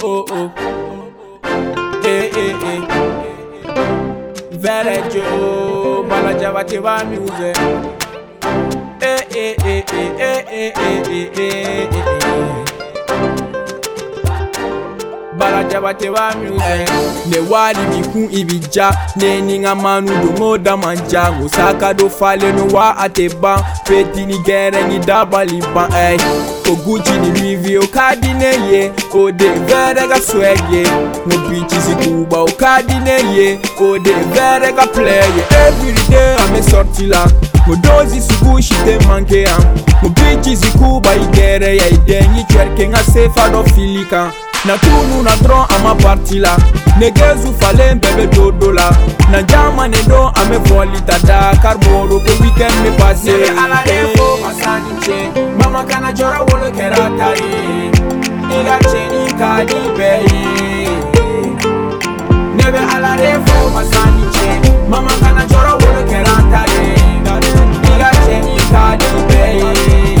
Oh, oh oh. Eh eh eh. eh, eh. jo, bala java chiva music. Eh, eh eh eh eh eh eh eh eh eh. Bala java ibija, ne manu feti ni gere ni dabaliba eh. oguchi ni mivi okadineye odeverega swege mubichi zikuba okadineye odeverega pleye everyday amesortila mudozi sugushite mankea mubichi zikuba idereya idenyi cwerkenga sefado filika na tunu na dɔrɔn a ma pariti la negezu falen bɛɛ bɛ do do la na jama ne don an bɛ fɔli ta da kariboro ko wikɛnd bɛ pase. ne bɛ ala de fo masa ni cɛ. Kama kana jora wolo kera tari Iga cheni ka di beyi Nebe alare fo masani che Mama kana jora wolo kera tari Iga cheni ka di beyi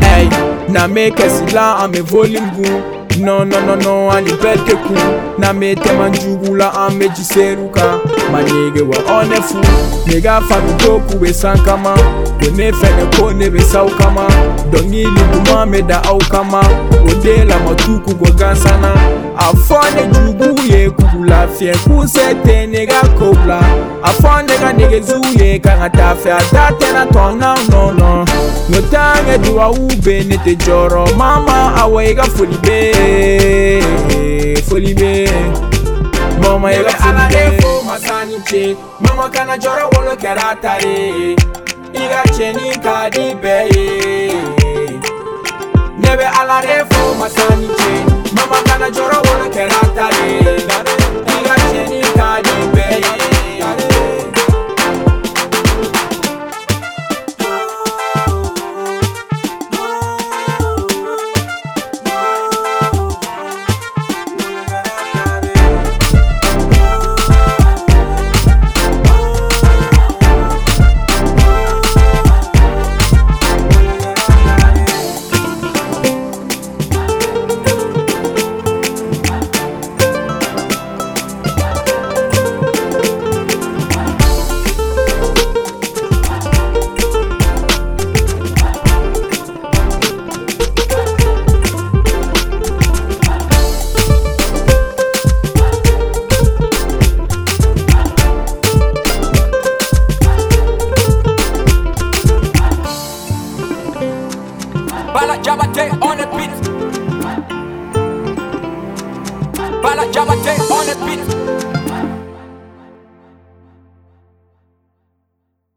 Hey, na make a sila ame volume nononono andipete ku nametema njugula amejiseruka manyege wa onefu negafanutoku besankama wenefenekone besaukama dongili gumameda aukama odela matuku gogansana afone juguye kugula fie kusete nega kobla afone ga negezuye kanga tafe atatena tonga nono notange duwaube nete joro mama awa yeka foli be foli be mama yeka foli be. ala efo masani tse mama kana jɔra wolo kɛra ta de i ka tiɲɛni ka di bɛɛ ye. ne bɛ ala efo masani tse mama kana jɔra wolo kɛra ta de. Bala Jabate on the beat. Bala Jabate on the beat.